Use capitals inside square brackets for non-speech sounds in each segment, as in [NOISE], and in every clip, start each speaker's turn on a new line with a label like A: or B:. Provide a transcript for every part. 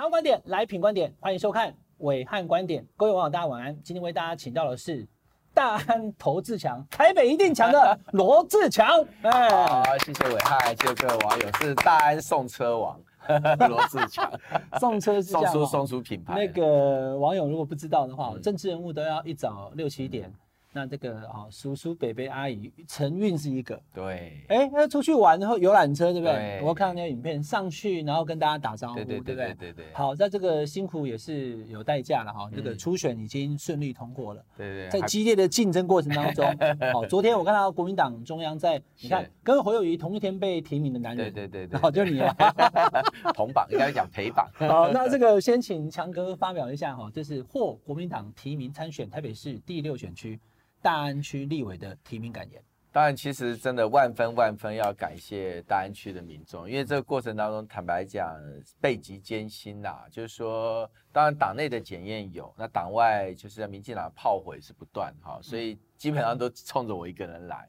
A: 想要观点来品观点，欢迎收看伟汉观点。各位网友大家晚安，今天为大家请到的是大安投自强，台北一定强的罗志强。
B: 哎，好，谢谢伟汉，谢谢各位网友，是大安送车王罗志强，[LAUGHS]
A: 送车
B: 送出送出品牌。
A: 那个网友如果不知道的话，
B: 嗯、
A: 政治人物都要一早六七点。嗯那这个啊，叔叔、伯伯、阿姨，承运是一个。
B: 对。
A: 哎，那出去玩然后游览车，对不对？
B: 对。
A: 我看到那个影片，上去然后跟大家打招呼，对
B: 对
A: 对
B: 对对对。
A: 好，在这个辛苦也是有代价了哈。这个初选已经顺利通过了。
B: 对对。
A: 在激烈的竞争过程当中，[LAUGHS] 好，昨天我看到国民党中央在，你看跟侯友谊同一天被提名的男人，
B: 对对对。
A: 好，就是你了。[LAUGHS]
B: 同榜应该讲陪榜。
A: 好，那这个先请强哥发表一下哈，这是获国民党提名参选台北市第六选区。大安区立委的提名感言，
B: 当然，其实真的万分万分要感谢大安区的民众，因为这个过程当中，坦白讲，备极艰辛呐。就是说，当然党内的检验有，那党外就是民进党炮火也是不断哈，所以基本上都冲着我一个人来。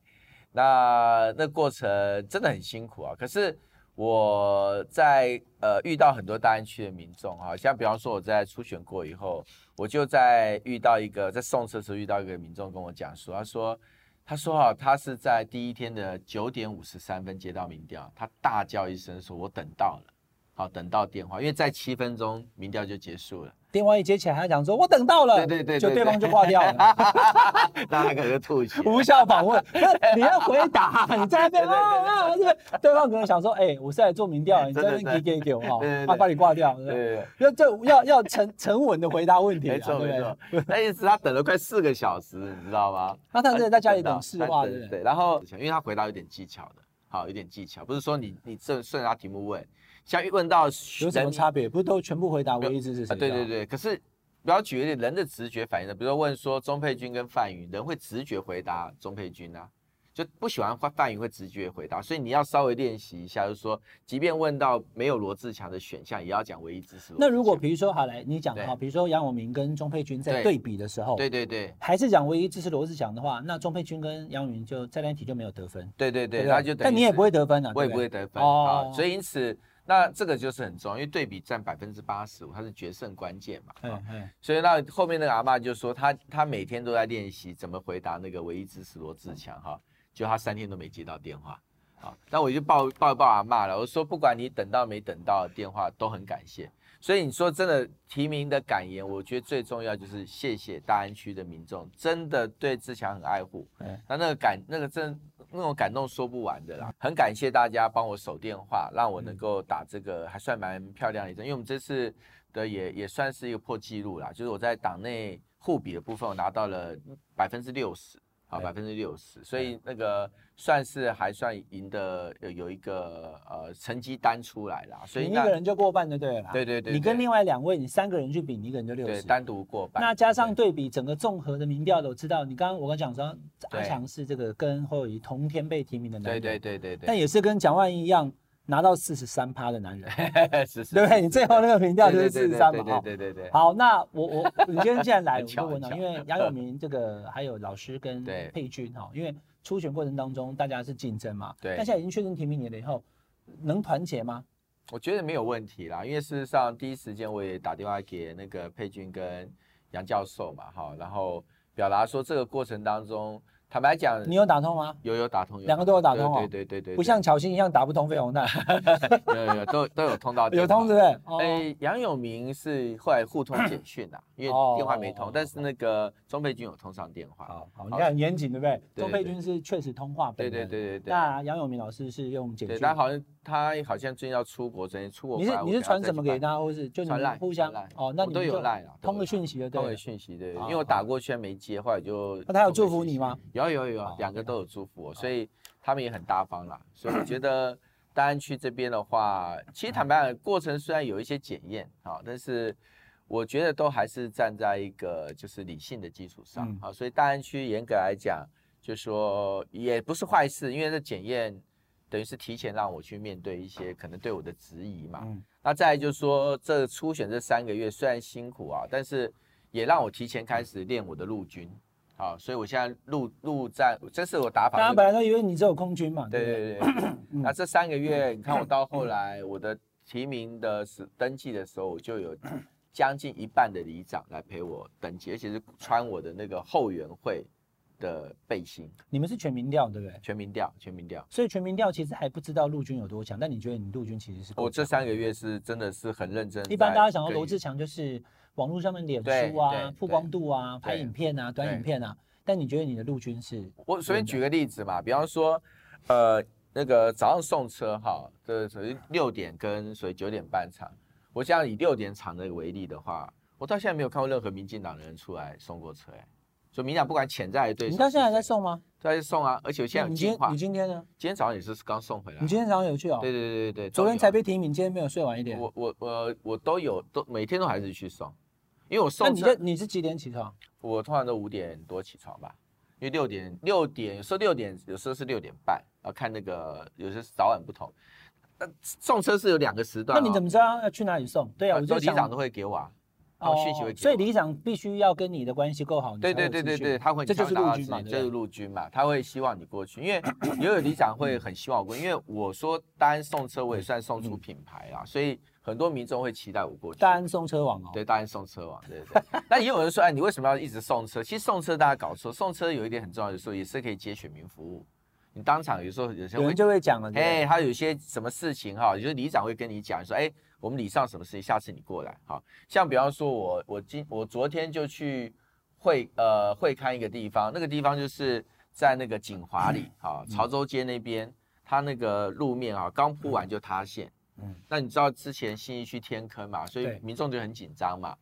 B: 那那过程真的很辛苦啊。可是我在呃遇到很多大安区的民众哈，像比方说我在初选过以后。我就在遇到一个在送车的时候遇到一个民众跟我讲说，他说，他说哈，他是在第一天的九点五十三分接到民调，他大叫一声说，我等到了，好，等到电话，因为在七分钟民调就结束了。
A: 电话一接起来，他讲说：“我等到了。”
B: 对对对，
A: 就对方就挂掉了。[LAUGHS]
B: 那他可能吐血。
A: 无效访问，你要回答，你在那边啊啊！对，对方可能想说：“哎，我是来做民调，你在那边给给给我哈，他把你挂掉。”对，要这要要沉沉稳的回答问题。
B: 没错没错。那意思他等了快四个小时，你知道吗？
A: 那他真的在家里等市话，对
B: 对。然后，因为他回答有点技巧的，好，有点技巧，不是说你你顺顺着他题目问。像一问到
A: 有什么差别？不是都全部回答唯一支持谁？
B: 对对对。可是，不要举例，人的直觉反应的，比如说问说钟佩君跟范云，人会直觉回答钟佩君啊，就不喜欢范云会直觉回答，所以你要稍微练习一下，就是说，即便问到没有罗志强的选项，也要讲唯一支持。
A: 那如果比如说好来，你讲哈，比如说杨永明跟钟佩君在对比的时候，
B: 对对对，
A: 还是讲唯一支持罗志强的话，那钟佩君跟杨永明就在那题就没有得分。
B: 对对对，那就等。
A: 但你也不会得分啊，
B: 我也不会得分啊，所以因此。那这个就是很重要，因为对比占百分之八十五，它是决胜关键嘛。嗯嗯。所以那后面那个阿嬷就说，他他每天都在练习怎么回答那个唯一支持罗志强哈，就他三天都没接到电话。好，那我就抱抱一抱阿妈了，我说不管你等到没等到电话，都很感谢。所以你说真的提名的感言，我觉得最重要就是谢谢大安区的民众，真的对志强很爱护。嗯。那那个感那个真。那种感动说不完的啦，很感谢大家帮我守电话，让我能够打这个还算蛮漂亮的一针，因为我们这次的也也算是一个破纪录啦，就是我在党内互比的部分，我拿到了百分之六十。啊，百分之六十，所以那个算是还算赢的有有一个呃成绩单出来啦，所以
A: 你一个人就过半就对了。
B: 对对对，
A: 你跟另外两位，你三个人去比，你一个人就六十。
B: 对，单独过半。
A: 那加上对比整个综合的民调都知道，你刚刚我刚讲说阿强是这个跟侯友宜同天被提名的男人，
B: 对对对对，
A: 但也是跟蒋万安一样。拿到四十三趴的男人，[LAUGHS]
B: 是是，
A: 对不对？你最后那个民调就是四十三嘛，
B: 对对对对。
A: 好，那我我你今天既然来，[LAUGHS] 我就问了，因为杨永明这个还有老师跟佩君哈，因为初选过程当中大家是竞争嘛，对。但现在已经确认提名你了以后，能团结吗？
B: 我觉得没有问题啦，因为事实上第一时间我也打电话给那个佩君跟杨教授嘛，哈，然后表达说这个过程当中。坦白讲，
A: 你有打通吗？
B: 有有打通，
A: 两个都有打通哦。
B: 对对对对，
A: 不像巧芯一样打不通费鸿泰。[LAUGHS]
B: 有有有，都都有通到。
A: 有通对不对？
B: 哎，杨永明是后来互通简讯啊，因为电话没通，但是那个钟佩君有通上电话。
A: 好，好，你看很严谨对不对？钟佩君是确实通话。
B: 对对对对对。
A: 那杨永明老师是用简讯。
B: 他好像他好像最近要出国，最近出国。
A: 你是你是传什么给他，或是就你们互相？哦，那你
B: 都有赖了，
A: 通个讯息的对。
B: 通个讯息对，因为我打过去没接，后来就。
A: 那他有祝福你吗？
B: 有有有有，两个。都有祝福我，所以他们也很大方啦。所以我觉 [CLEARS THROAT] 得大安区这边的话，其实坦白讲，过程虽然有一些检验啊，但是我觉得都还是站在一个就是理性的基础上啊。所以大安区严格来讲，就说也不是坏事，因为这检验等于是提前让我去面对一些可能对我的质疑嘛。那再来就是说，这初选这三个月虽然辛苦啊，但是也让我提前开始练我的陆军。好，所以我现在陆陆战，这是我打法。大家
A: 本来都以为你只有空军嘛。
B: 对对对。[CLEARS THROAT] 那这三个月，你看我到后来，我的提名的时登记的时候，我就有将近一半的里长来陪我登记，而且是穿我的那个后援会的背心。
A: 你们是全民调对不对？
B: 全民调，全民调。
A: 所以全民调其实还不知道陆军有多强，但你觉得你陆军其实是？
B: 我这三个月是真的是很认真。
A: 一般大家想到罗志强就是网络上面脸书啊、曝光度啊、拍影片啊、短影片啊，但你觉得你的陆军是？
B: 我随便举个例子嘛，比方说，呃。那个早上送车哈，这属于六点跟所以九点半场。我想以六点场那个为例的话，我到现在没有看过任何民进党的人出来送过车哎。所以民进党不管潜在的对手，
A: 你到现在还在送吗？
B: 在送啊，而且我现在有计划。
A: 你今天呢？
B: 今天早上也是刚送回来。
A: 你今天早上有去哦？
B: 对对对对对。
A: 昨天才被提名，今天没有睡晚一点。
B: 我我我我都有，都每天都还是去送，因为我送。
A: 那你这你是几点起床？
B: 我通常都五点多起床吧。因为六点六点有时候六点有时候是六点半，啊看那个有些早晚不同。那送车是有两个时段，哦，
A: 那你怎么知道要去哪里送？对啊，我就
B: 机长都会给我啊，哦，讯息会给我。
A: 所以里长必须要跟你的关系够好。
B: 对对对对对，他会这就是陆军嘛，这是陆军嘛，他会希望你过去，因为 [COUGHS] 也有里长会很希望我过去，因为我说单送车我也算送出品牌啊，所以。很多民众会期待我过去。
A: 大安送车网哦，
B: 对，大安送车网，对对。那也有人说，哎，你为什么要一直送车？其实送车大家搞错，送车有一点很重要的时候，也是可以接选民服务。你当场有时候有些
A: 人就会讲了，
B: 哎，他有些什么事情哈，就是里长会跟你讲说，哎，我们礼尚什么事情，下次你过来。好，像比方说我我今我昨天就去会呃会看一个地方，那个地方就是在那个锦华里，啊，潮州街那边，它那个路面啊刚铺完就塌陷。嗯，那你知道之前新一区天坑嘛，所以民众就很紧张嘛。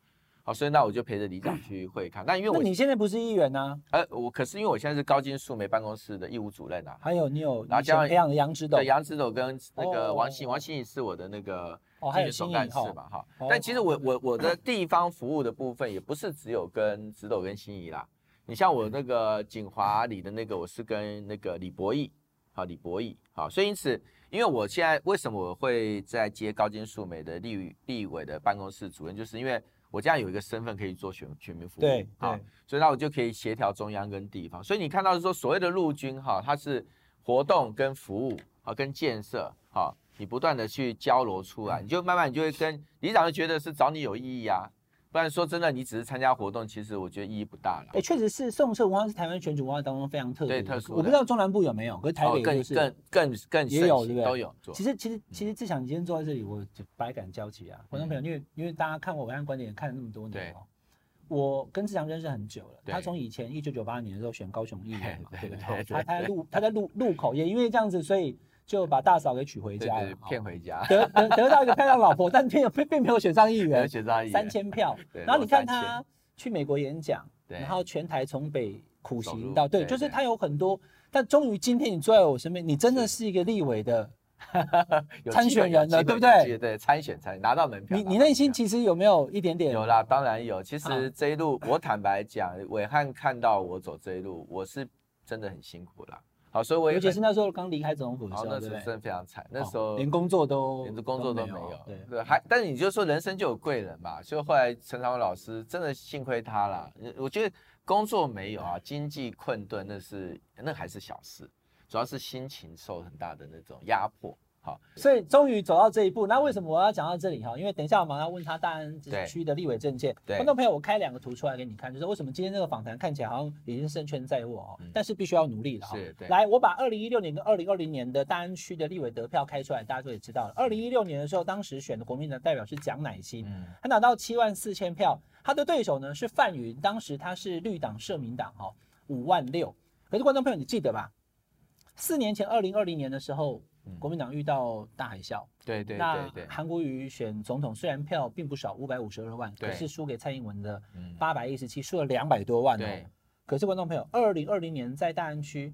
B: 好，所以那我就陪着里长去会看。那因为我
A: 你现在不是议员呢？
B: 呃，我可是因为我现在是高金素梅办公室的义务主任啊。
A: 还有你有，然后加上培养的杨指导，
B: 对杨指导跟那个王信王信义是我的那个竞选总干事嘛哈。但其实我我我的地方服务的部分也不是只有跟指导跟心仪啦。你像我那个锦华里的那个，我是跟那个李博义，好李博义，好，所以因此。因为我现在为什么我会在接高金素梅的立立委的办公室主任，就是因为我这样有一个身份可以做全全民服务，
A: 对，
B: 好，所以那我就可以协调中央跟地方。所以你看到是说所谓的陆军哈，它是活动跟服务啊跟建设哈，你不断的去交流出来，你就慢慢你就会跟里长就觉得是找你有意义啊。不然说真的，你只是参加活动，其实我觉得意义不大了。
A: 哎，确实是送车文化是台湾选举文化当中非常特殊。
B: 对，特殊。
A: 我不知道中南部有没有，可是台北就是
B: 更更更更
A: 也有，对不对？
B: 都有。
A: 其实其实其实志强，你今天坐在这里，我就百感交集啊，观众朋友，因为因为大家看我文案观点看了那么多年哦，我跟志强认识很久了。他从以前一九九八年的时候选高雄议员嘛，[LAUGHS] 对不对？他他在路他在路路口，也因为这样子，所以。就把大嫂给娶回家了，
B: 骗回家，
A: 得得得到一个漂亮老婆，但并并并没有选上议员，
B: 选上议员
A: 三千票。然后你看他去美国演讲，然后全台从北苦行到，对，就是他有很多。但终于今天你坐在我身边，你真的是一个立委的 [LAUGHS] 参选人了，对不对？
B: 对，参选参拿到门票。
A: 你你内心其实有没有一点点？
B: 有啦，当然有。其实这一路，我坦白讲，伟汉看到我走这一路，我是真的很辛苦啦。好，所以我
A: 尤其是那时候刚离开总统府的时候，
B: 那时候真的非常惨。那时候
A: 连工作都
B: 连工作都没有，对对，还但是你就说人生就有贵人嘛，所以后来陈长文老师真的幸亏他了。我觉得工作没有啊，经济困顿那是那还是小事，主要是心情受很大的那种压迫。好，
A: 所以终于走到这一步。那为什么我要讲到这里哈？因为等一下我马上要问他大安区的立委证件。观众朋友，我开两个图出来给你看，就是为什么今天这个访谈看起来好像已经胜券在握哦，但是必须要努力了哈。是，对。来，我把二零一六年跟二零二零年的大安区的立委得票开出来，大家就也知道了。二零一六年的时候，当时选的国民党代表是蒋乃馨，他拿到七万四千票，他的对手呢是范云，当时他是绿党社民党哈，五万六。可是观众朋友，你记得吧？四年前二零二零年的时候。国民党遇到大海啸，
B: 对对对，
A: 那韩国瑜选总统虽然票并不少，五百五十二万，可是输给蔡英文的八百一十七，输了两百多万哦。可是观众朋友，二零二零年在大安区，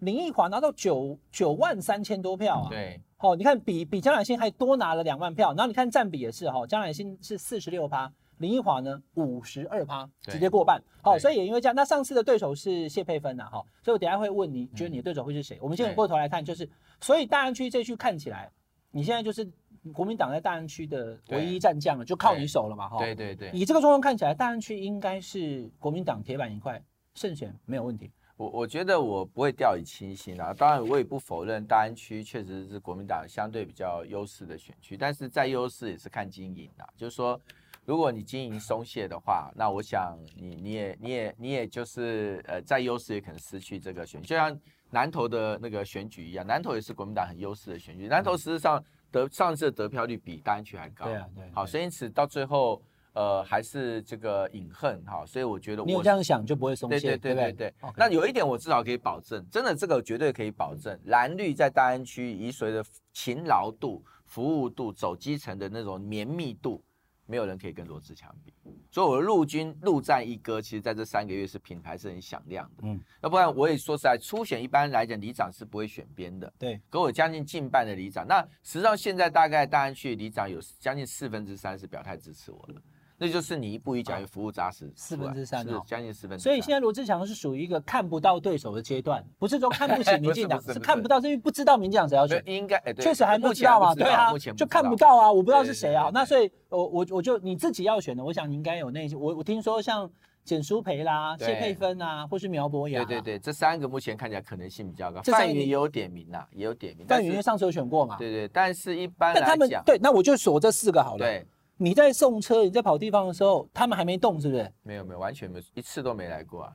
A: 林奕华拿到九九万三千多票啊。对，好，你看比比江乃新还多拿了两万票，然后你看占比也是哈，江乃新是四十六趴。林奕华呢，五十二趴，直接过半。好，所以也因为这样，那上次的对手是谢佩芬呐，哈，所以我等下会问你，觉得你的对手会是谁？我们先回过头来看，就是，所以大安区这区看起来，你现在就是国民党在大安区的唯一战将了，就靠你手了嘛，哈。对对对。以这个状况看起来，大安区应该是国民党铁板一块，胜选没有问题。
B: 我我觉得我不会掉以轻心啊。当然，我也不否认大安区确实是国民党相对比较优势的选区，但是再优势也是看经营的。就是说，如果你经营松懈的话，那我想你你也你也你也就是呃，再优势也可能失去这个选举，就像南投的那个选举一样，南投也是国民党很优势的选举，南投实际上得上次的得票率比大安区还高。
A: 对啊，对。
B: 好，所以因此到最后。呃，还是这个隐恨哈，所以我觉得我
A: 你有这样想就不会松懈，
B: 对对对对对。那有一点我至少可以保证，真的这个绝对可以保证，蓝绿在大安区以随着勤劳度、服务度、走基层的那种绵密度，没有人可以跟罗志强比。所以我的陆军陆战一哥，其实在这三个月是品牌是很响亮的。嗯，要不然我也说实在，初选一般来讲里长是不会选边的。
A: 对，
B: 可我将近近半的里长，那实际上现在大概大安区的里长有将近四分之三是表态支持我的。那就是你一步一脚印，服务扎实，
A: 四分之三，
B: 是将近四分之三。
A: 所以现在罗志祥是属于一个看不到对手的阶段，不是说看不起民进党，[LAUGHS] 是看不到，是因为不知道民进党谁要选。
B: 应该，
A: 确实还不知道嘛，对啊，就看不到啊，我不知道是谁啊。那所以，我我我就你自己要选的，我想你应该有那些。我我听说像简淑培啦、谢佩芬啊，或是苗博雅，
B: 对对对，这三个目前看起来可能性比较高。范云也有点名呐，也有点名。
A: 范云因为上次有选过嘛？
B: 对对，但是一般来讲，
A: 对，那我就锁这四个好了。对。你在送车，你在跑地方的时候，他们还没动，是不是？
B: 没有没有，完全没有，一次都没来过啊，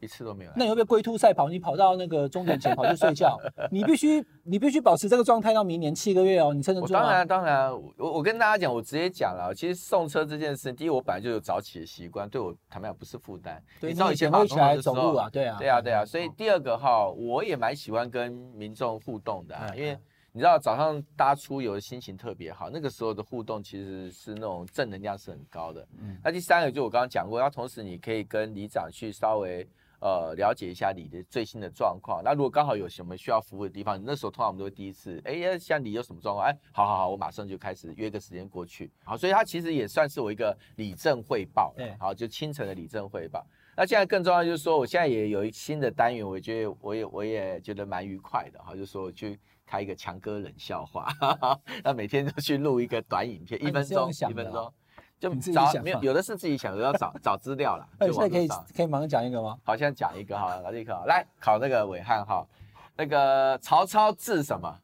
B: 一次都没有来。
A: 那你会不会龟兔赛跑？你跑到那个终点前跑去睡觉？[LAUGHS] 你必须你必须保持这个状态到明年七个月哦，你撑得住吗？
B: 当然当然，我我跟大家讲，我直接讲了，其实送车这件事，第一我本来就有早起的习惯，对我坦白讲不是负担。
A: 对，你以前会起来走路啊？对啊，
B: 对啊对啊，所以第二个哈，我也蛮喜欢跟民众互动的，啊，因为。你知道早上大家出游的心情特别好，那个时候的互动其实是那种正能量是很高的。嗯，那第三个就我刚刚讲过，要同时你可以跟里长去稍微呃了解一下你的最新的状况。那如果刚好有什么需要服务的地方，你那时候通常我们都会第一次，哎呀，像你有什么状况？哎，好好好，我马上就开始约个时间过去。好，所以它其实也算是我一个里政汇报。对，好，就清晨的里政汇报。那现在更重要就是说，我现在也有一新的单元，我觉得我也我也觉得蛮愉快的。哈，就是说我去。开一个强哥冷笑话，[LAUGHS] 那每天都去录一个短影片，一分钟，一分钟，就找没有，有的是自己想的，要找找资料了。[LAUGHS]
A: 现在可以可以马上讲一个吗？
B: 好，现在讲一个哈，立刻来考那个伟汉哈，那个曹操字什么？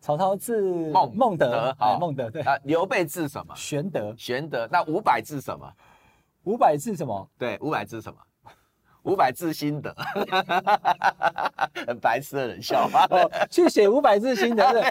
A: 曹操字孟孟德，好，孟德对。啊，
B: 刘备字什么？
A: 玄德，
B: 玄德。那五百字什么？
A: 五百字什么？
B: 对，五百字什么？伍佰字心得，很白痴的冷笑话。哦，
A: 去写五百字心得，对。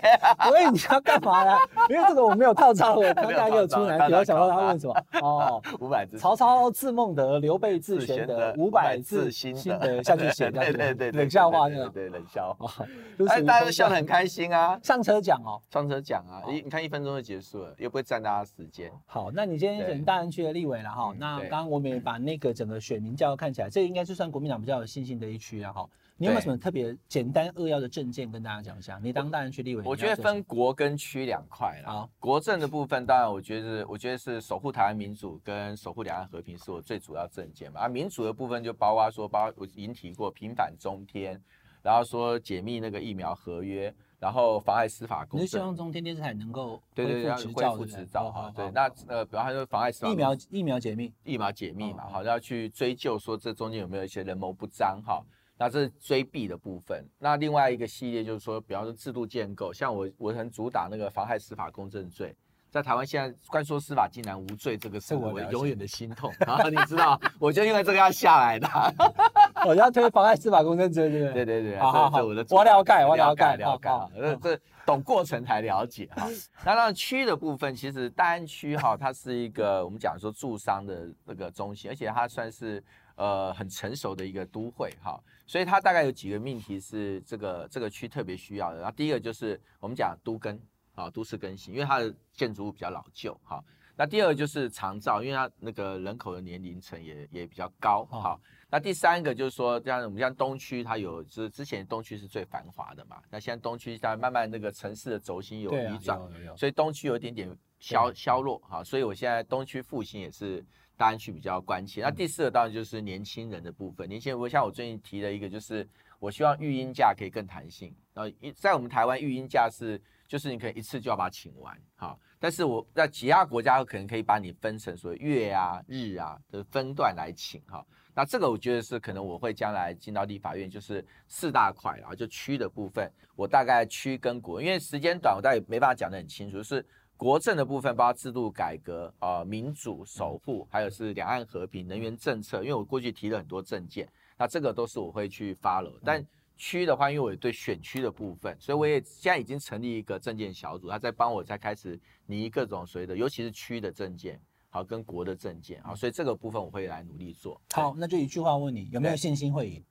A: 所以你要干嘛呢？因为这个我没有套招，我刚刚给我出难题，我想到他问什么？哦，[LAUGHS]
B: 五百字。
A: 曹操字孟德，刘备字玄德，五百字心得，下去写，[LAUGHS] 对对对，冷笑话，[LAUGHS] 对对冷笑话。
B: 哎，大家都笑得很开心啊。
A: 上车讲哦，
B: 上车讲啊，一你看一分钟就结束了，又不会占大家时间。
A: 好，那你今天选大安区的立委了哈。那刚刚我们也把那个整个选民教看起来，这应该。就算国民党比较有信心的一区啊，哈，你有没有什么特别简单扼要的政见跟大家讲一下？你当大安区立委，
B: 我觉得分国跟区两块啦。好，国政的部分，当然我觉得是，我觉得是守护台湾民主跟守护两岸和平是我最主要政见嘛。啊，民主的部分就包括说，包括我已经提过平反中天，然后说解密那个疫苗合约。然后妨碍司法公正，
A: 你是希望中天电视台能够
B: 对对对恢复执照哈？对，那呃，比方说妨碍司法
A: 疫苗疫苗解密，
B: 疫苗解密嘛，好，要去追究说这中间有没有一些人谋不臧哈？那这是追弊的部分。那另外一个系列就是说，比方说制度建构，像我我很主打那个妨害司法公正罪。在台湾现在关说司法竟然无罪，这个是我永远的心痛 [LAUGHS] 啊！你知道，我就因为这个要下来的。[LAUGHS]
A: 我要推妨碍司法公正罪，对不对？
B: 对对对，
A: 好好好，我了解，我了解，
B: 了解。这懂过程才了解哈。那那区的部分，其实大安区哈，它是一个我们讲说驻商的那个中心，而且它算是呃很成熟的一个都会哈。所以它大概有几个命题是这个这个区特别需要的。然后第一个就是我们讲都更。啊，都市更新，因为它的建筑物比较老旧，哈。那第二个就是长照，因为它那个人口的年龄层也也比较高，哈。那第三个就是说，像我们像东区，它有之之前东区是最繁华的嘛，那现在东区它慢慢那个城市的轴心有移转，所以东区有一点点消消弱，哈。所以我现在东区复兴也是大安区比较关切。那第四个当然就是年轻人的部分，年轻人，像我最近提的一个，就是我希望育婴假可以更弹性，然后在我们台湾育婴假是。就是你可以一次就要把它请完，哈，但是我在其他国家可能可以把你分成所谓月啊、日啊的分段来请，哈。那这个我觉得是可能我会将来进到立法院，就是四大块，然后就区的部分，我大概区跟国，因为时间短，我大概没办法讲得很清楚，就是国政的部分，包括制度改革啊、呃、民主守护，还有是两岸和平、能源政策，因为我过去提了很多政见，那这个都是我会去 follow。但区的话，因为我对选区的部分，所以我也现在已经成立一个政见小组，他在帮我在开始拟各种所谓的，尤其是区的政见。好，跟国的政见啊，所以这个部分我会来努力做。
A: 好，那就一句话问你，有没有信心会赢？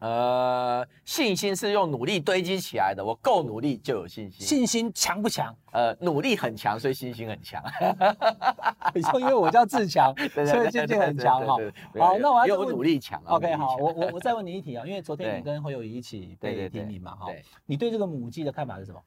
B: 呃，信心是用努力堆积起来的，我够努力就有信心。
A: 信心强不强？
B: 呃，努力很强，所以信心很强。[LAUGHS]
A: 你说因为我叫自强，[LAUGHS] 所以信心很强哈。好，那我要
B: 我努力强。
A: OK，好，我 [LAUGHS] 我我再问你一题啊，因为昨天你跟侯友谊一起被提名嘛，哈，你对这个母鸡的看法是什么？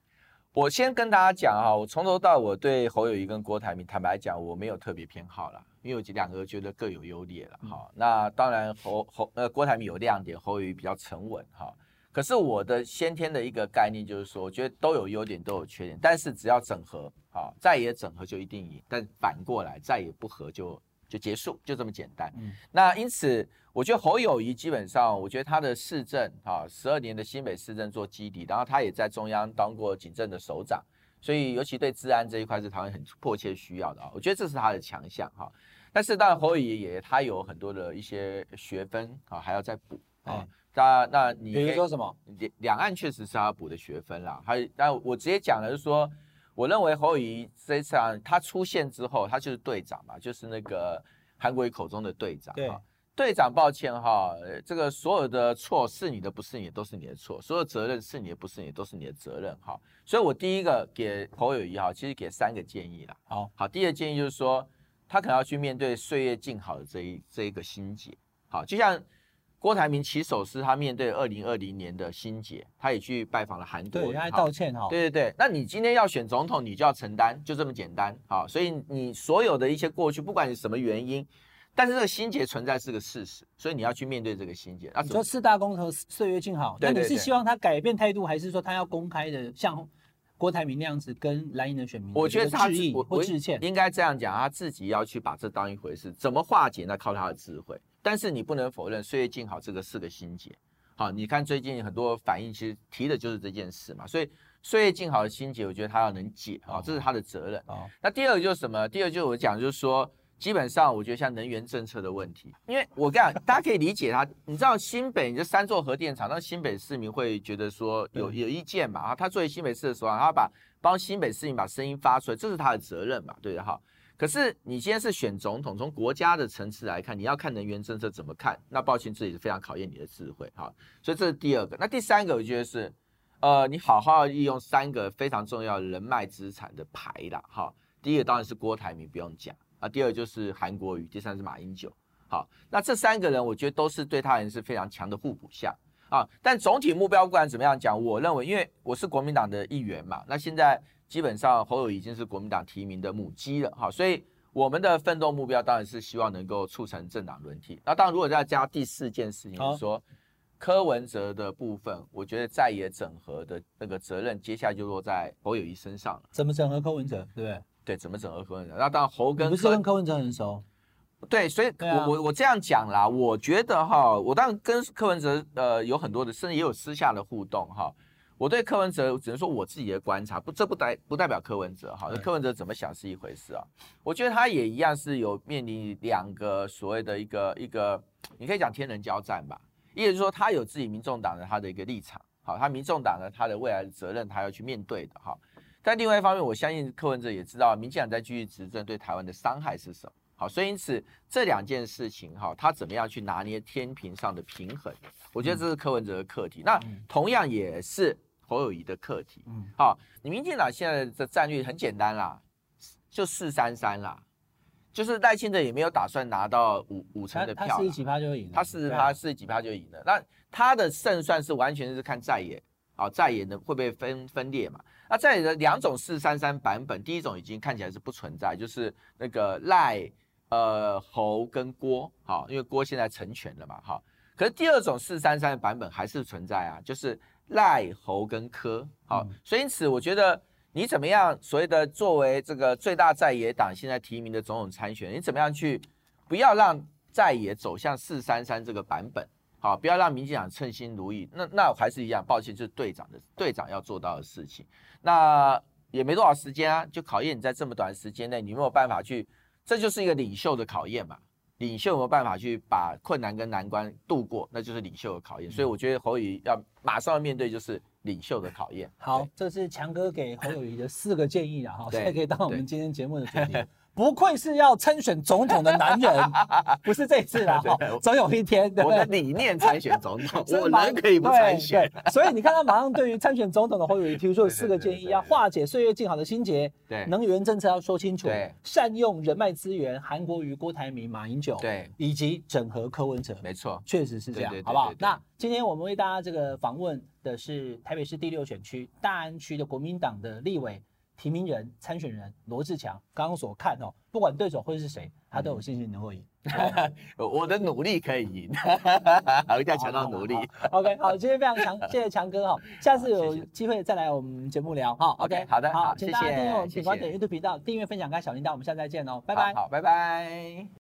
B: 我先跟大家讲哈，我从头到尾对侯友谊跟郭台铭，坦白讲，我没有特别偏好啦，因为我两个觉得各有优劣了哈。那当然侯侯呃郭台铭有亮点，侯友谊比较沉稳哈。可是我的先天的一个概念就是说，我觉得都有优点，都有缺点，但是只要整合啊，再也整合就一定赢，但反过来再也不合就。就结束，就这么简单。嗯，那因此，我觉得侯友谊基本上，我觉得他的市政啊，十二年的新北市政做基底，然后他也在中央当过警政的首长，所以尤其对治安这一块是台湾很迫切需要的啊。我觉得这是他的强项哈。但是当然侯友谊也他有很多的一些学分啊，还要再补啊。那那你
A: 比如说什么？
B: 两两岸确实是他要补的学分啦。还那我直接讲的是说。我认为侯友谊这一场他出现之后，他就是队长嘛，就是那个韩国瑜口中的队长。对，队长，抱歉哈，这个所有的错是你的，不是你的，都是你的错；所有责任是你的，不是你的，都是你的责任哈。所以我第一个给侯友谊哈，其实给三个建议啦。好，好，第一个建议就是说，他可能要去面对岁月静好的这一这一个心结。好，就像。郭台铭起手是他面对二零二零年的心结，他也去拜访了韩国瑜，
A: 对，他还道歉哈。
B: 对对对，那你今天要选总统，你就要承担，就这么简单。好，所以你所有的一些过去，不管你什么原因，但是这个心结存在是个事实，所以你要去面对这个心结。那你
A: 说四大公投岁月静好，那你是希望他改变态度，还是说他要公开的像郭台铭那样子跟蓝营的选民？
B: 我觉得他致意
A: 或致歉，
B: 应该这样讲，他自己要去把这当一回事，怎么化解？那靠他的智慧。但是你不能否认“岁月静好”这个是个心结，好，你看最近很多反应，其实提的就是这件事嘛。所以“岁月静好”的心结，我觉得他要能解啊，这是他的责任。那第二个就是什么？第二个就是我讲，就是说，基本上我觉得像能源政策的问题，因为我跟你讲，大家可以理解他。你知道新北你这三座核电厂，那新北市民会觉得说有有意见嘛？啊，他作为新北市的时候，他把帮新北市民把声音发出来，这是他的责任嘛？对的哈。可是你今天是选总统，从国家的层次来看，你要看能源政策怎么看？那抱歉，这也是非常考验你的智慧哈。所以这是第二个。那第三个，我觉得是，呃，你好好利用三个非常重要的人脉资产的牌啦。哈。第一个当然是郭台铭，不用讲啊。第二就是韩国瑜，第三是马英九。好，那这三个人，我觉得都是对他人是非常强的互补项啊。但总体目标不管怎么样讲，我认为，因为我是国民党的一员嘛，那现在。基本上侯友已经是国民党提名的母鸡了哈，所以我们的奋斗目标当然是希望能够促成政党轮替。那当然，如果再加第四件事情，就是说柯文哲的部分，我觉得在野整合的那个责任，接下来就落在侯友宜身上了。
A: 怎么整合柯文哲？对不对？
B: 对，怎么整合柯文哲？那当然侯跟
A: 不是跟柯文哲很熟。
B: 对，所以我，我我我这样讲啦，我觉得哈，我当然跟柯文哲呃有很多的，甚至也有私下的互动哈。我对柯文哲只能说我自己的观察，不，这不代不代表柯文哲哈。那柯文哲怎么想是一回事啊。我觉得他也一样是有面临两个所谓的一个一个，你可以讲天人交战吧。也就是说他有自己民众党的他的一个立场，好，他民众党的他的未来的责任他要去面对的哈。但另外一方面，我相信柯文哲也知道民进党在继续执政对台湾的伤害是什么。好，所以因此这两件事情哈，他怎么样去拿捏天平上的平衡？我觉得这是柯文哲的课题。那同样也是。侯友谊的课题，嗯，好，你民进党现在的战略很简单啦，就四三三啦，就是赖清德也没有打算拿到五五成的票，
A: 他四十几趴就赢了，
B: 他四十趴四十几趴就赢了，那他的胜算是完全是看在野，好，在野的会不会分分裂嘛？那在野的两种四三三版本，第一种已经看起来是不存在，就是那个赖呃侯跟郭，好，因为郭现在成全了嘛，好，可是第二种四三三的版本还是存在啊，就是。赖侯跟柯，好，所以因此我觉得你怎么样，所谓的作为这个最大在野党现在提名的总统参选，你怎么样去不要让在野走向四三三这个版本，好，不要让民进党称心如意。那那还是一样，抱歉，就是队长的队长要做到的事情。那也没多少时间啊，就考验你在这么短的时间内，你有没有办法去？这就是一个领袖的考验嘛。领袖有没有办法去把困难跟难关度过，那就是领袖的考验。所以我觉得侯宇要马上要面对就是领袖的考验。
A: 好，这是强哥给侯友谊的四个建议啊，哈，[LAUGHS] 现在可以当我们今天节目的主题。不愧是要参选总统的男人，[LAUGHS] 不是这次啦，总有一天，
B: 我的理念参选总统，我人可以不参选。
A: 所以你看他马上对于参选总统的侯友宜提出了四个建议：要化解岁月静好的心结，对，能源政策要说清楚，对，善用人脉资源，韩国瑜、郭台铭、马英九，对，以及整合柯文哲，
B: 没错，
A: 确实是这样，好不好？那今天我们为大家这个访问的是台北市第六选区大安区的国民党的立委。提名人、参选人罗志强，刚刚所看哦，不管对手会是谁，他都有信心能够赢。[LAUGHS]
B: 我的努力可以赢，[LAUGHS] 我一定要强调努力。
A: OK，好，今天非常强，[LAUGHS] 谢谢强哥哈，下次有机会再来我们节目聊哈。OK，
B: 好的，
A: 好，请大家订阅我们品观点 YouTube 频道，订阅、分享、开小铃铛，我们下次再见哦，拜拜。
B: 好，拜拜。